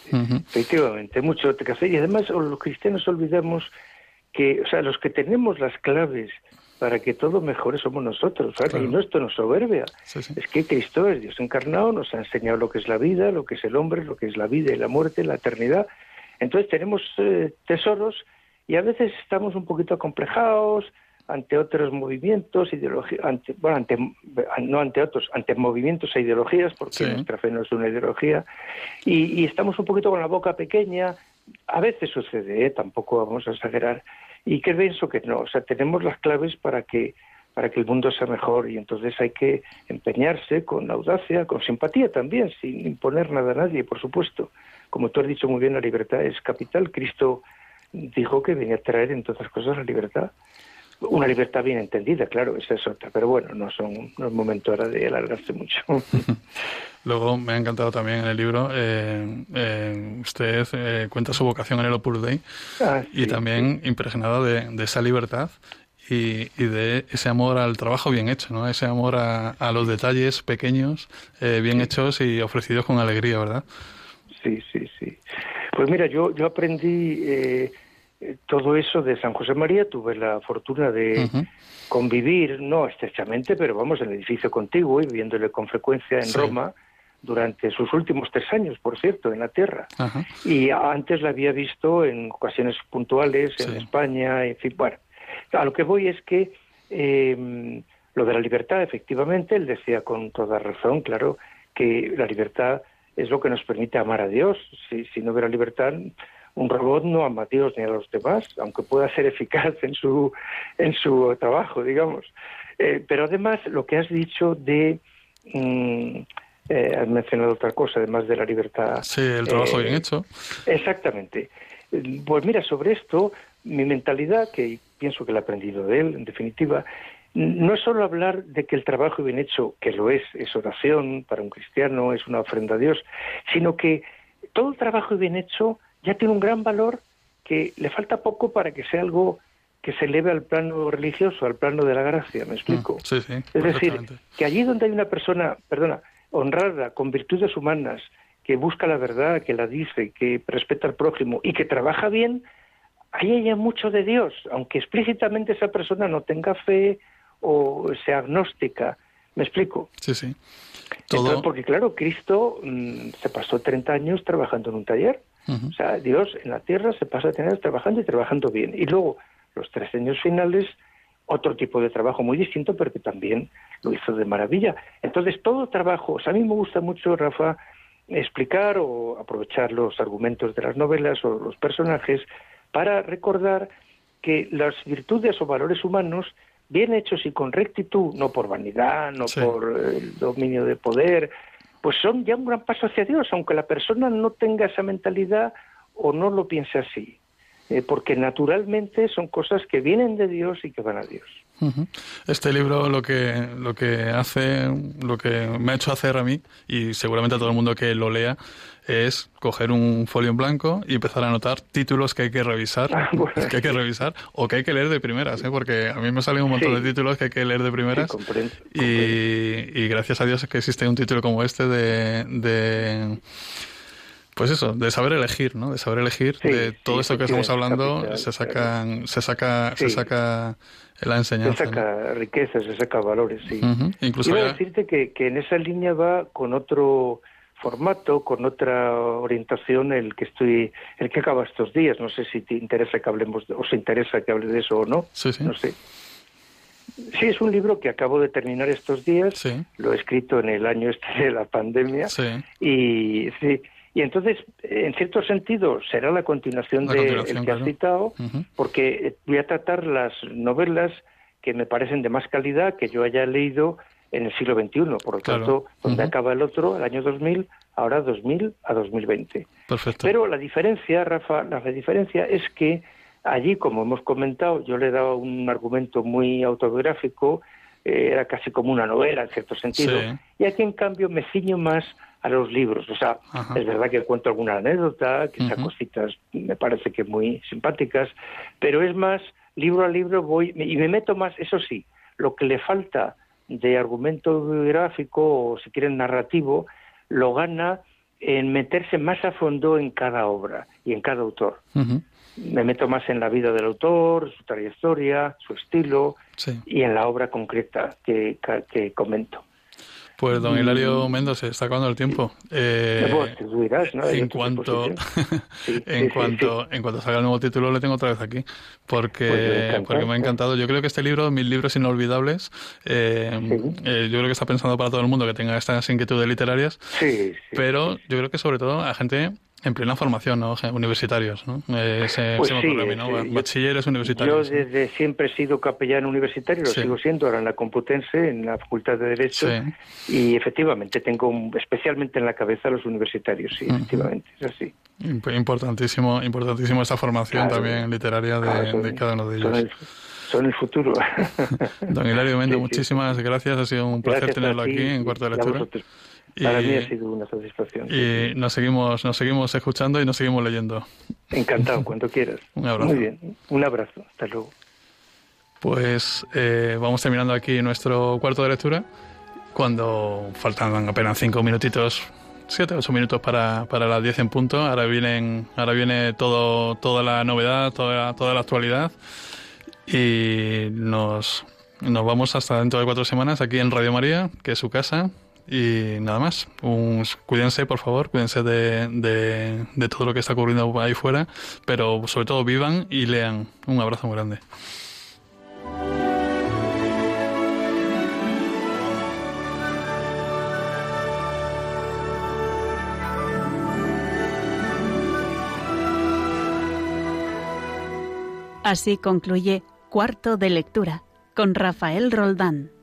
efectivamente, mucho que hacer y además los cristianos olvidamos que, o sea, los que tenemos las claves para que todo mejore somos nosotros, ¿sabes? Y no esto nos soberbia. Es que Cristo es Dios encarnado, nos ha enseñado lo que es la vida, lo que es el hombre, lo que es la vida y la muerte, la eternidad. Entonces tenemos eh, tesoros y a veces estamos un poquito acomplejados ante otros movimientos, ideologías, ante, bueno, ante, no ante otros, ante movimientos e ideologías, porque nuestra fe no es una ideología, y, estamos un poquito con la boca pequeña, a veces sucede, ¿eh? tampoco vamos a exagerar, y que pienso que no, o sea, tenemos las claves para que para que el mundo sea mejor y entonces hay que empeñarse con audacia, con simpatía también, sin imponer nada a nadie, por supuesto, como tú has dicho muy bien, la libertad es capital. Cristo dijo que venía a traer en todas cosas la libertad. Una libertad bien entendida, claro, esa es otra, pero bueno, no, son, no es momento ahora de alargarse mucho. Luego me ha encantado también en el libro, eh, eh, usted eh, cuenta su vocación en el Opus Dei ah, y también impregnado de, de, esa libertad y, y, de ese amor al trabajo bien hecho, ¿no? ese amor a, a los detalles pequeños, bien hechos y ofrecidos con alegría, ¿verdad? Sí, sí, sí. Pues mira, yo, yo aprendí eh, todo eso de San José María, tuve la fortuna de convivir, no estrechamente, pero vamos, en el edificio contiguo y viéndole con frecuencia en Roma durante sus últimos tres años, por cierto, en la tierra. Y antes la había visto en ocasiones puntuales en España, en fin, bueno. A lo que voy es que eh, lo de la libertad, efectivamente, él decía con toda razón, claro, que la libertad es lo que nos permite amar a Dios. Si, si no hubiera libertad, un robot no ama a Dios ni a los demás, aunque pueda ser eficaz en su, en su trabajo, digamos. Eh, pero además, lo que has dicho de... Mm, eh, has mencionado otra cosa, además de la libertad. Sí, el trabajo bien eh, hecho. Exactamente. Pues mira, sobre esto, mi mentalidad, que pienso que la he aprendido de él, en definitiva, no es solo hablar de que el trabajo bien hecho, que lo es, es oración para un cristiano, es una ofrenda a Dios, sino que todo el trabajo bien hecho ya tiene un gran valor que le falta poco para que sea algo que se eleve al plano religioso, al plano de la gracia, ¿me explico? Mm, sí, sí, es decir, que allí donde hay una persona, perdona, honrada, con virtudes humanas, que busca la verdad, que la dice, que respeta al prójimo y que trabaja bien, ahí hay mucho de Dios, aunque explícitamente esa persona no tenga fe o sea agnóstica. ¿Me explico? Sí, sí. porque claro, Cristo mm, se pasó 30 años trabajando en un taller. O sea, Dios en la tierra se pasa 30 años trabajando y trabajando bien. Y luego, los tres años finales, otro tipo de trabajo muy distinto, pero que también lo hizo de maravilla. Entonces, todo trabajo, o sea, a mí me gusta mucho, Rafa, explicar o aprovechar los argumentos de las novelas o los personajes para recordar que las virtudes o valores humanos bien hechos y con rectitud, no por vanidad, no por el dominio de poder, pues son ya un gran paso hacia Dios, aunque la persona no tenga esa mentalidad o no lo piense así. Eh, porque naturalmente son cosas que vienen de Dios y que van a Dios. Este libro lo que, lo que hace, lo que me ha hecho hacer a mí, y seguramente a todo el mundo que lo lea, es coger un folio en blanco y empezar a anotar títulos que hay que revisar, ah, que hay que revisar o que hay que leer de primeras, ¿eh? porque a mí me salen un montón de títulos que hay que leer de primeras. y, gracias a Dios es que existe un título como este de pues eso, de saber elegir, ¿no? De saber elegir de todo esto que estamos hablando se sacan, se saca, se saca la enseñanza. Se saca riqueza, se saca valores, sí. Incluso Quiero decirte que, que en esa línea va con otro formato, con otra orientación el que estoy, el que acaba estos días. No sé si te interesa que hablemos, o os interesa que hable de eso o no. Sí, sí. No sé. Sí, es un libro que acabo de terminar estos días. Sí. Lo he escrito en el año este de la pandemia. Sí. Y sí, y entonces, en cierto sentido, será la continuación, de el que has citado, porque voy a tratar las novelas que me parecen de más calidad que yo haya leído en el siglo XXI. Por lo tanto, donde acaba el otro, el año 2000, ahora 2000 a 2020. Perfecto. Pero la diferencia, Rafa, la diferencia es que allí, como hemos comentado, yo le he dado un argumento muy autobiográfico, eh, era casi como una novela en cierto sentido, y aquí en cambio me ciño más a los libros. O sea, es verdad que cuento alguna anécdota, que esas cositas me parece que muy simpáticas, pero es más, libro a libro voy y me meto más, eso sí, lo que le falta de argumento biográfico o si quieren narrativo, lo gana en meterse más a fondo en cada obra y en cada autor. Me meto más en la vida del autor, su trayectoria, su estilo y en la obra concreta que, que comento. Pues don Hilario Mendoza, está acabando el tiempo. Eh, en cuanto, en cuanto, en cuanto salga el nuevo título, le tengo otra vez aquí, porque, pues porque me ha encantado. Yo creo que este libro, Mil libros inolvidables, eh, eh, yo creo que está pensando para todo el mundo que tenga estas inquietudes literarias. pero yo creo que sobre todo a gente en plena formación, ¿no? Universitarios, ¿no? Ese, pues sí, ¿no? Bachilleres universitarios. Yo desde siempre he sido capellán universitario, lo sigo siendo ahora en la Complutense, en la Facultad de Derecho, y efectivamente tengo especialmente en la cabeza a los universitarios, sí, efectivamente, es así. Importantísimo, importantísimo esa formación también literaria de, cada uno de ellos. Son el, futuro. Don Hilario Mendo, muchísimas gracias, ha sido un placer tenerlo aquí en Cuarto de Lectura. Para mí ha sido una satisfacción. Y nos seguimos, nos seguimos escuchando y nos seguimos leyendo. Encantado, cuando quieras. Un abrazo. Muy bien, un abrazo. Hasta luego. Pues eh, vamos terminando aquí nuestro cuarto de lectura. Cuando faltan apenas cinco minutitos, siete, ocho minutos para, para las diez en punto. Ahora vienen, ahora viene todo, toda la novedad, toda, toda la actualidad. Y nos, nos vamos hasta dentro de cuatro semanas aquí en Radio María, que es su casa, y nada más, cuídense por favor, cuídense de, de, todo lo que está ocurriendo ahí fuera, pero sobre todo vivan y lean. Un abrazo muy grande. Así concluye Cuarto de Lectura con Rafael Roldán.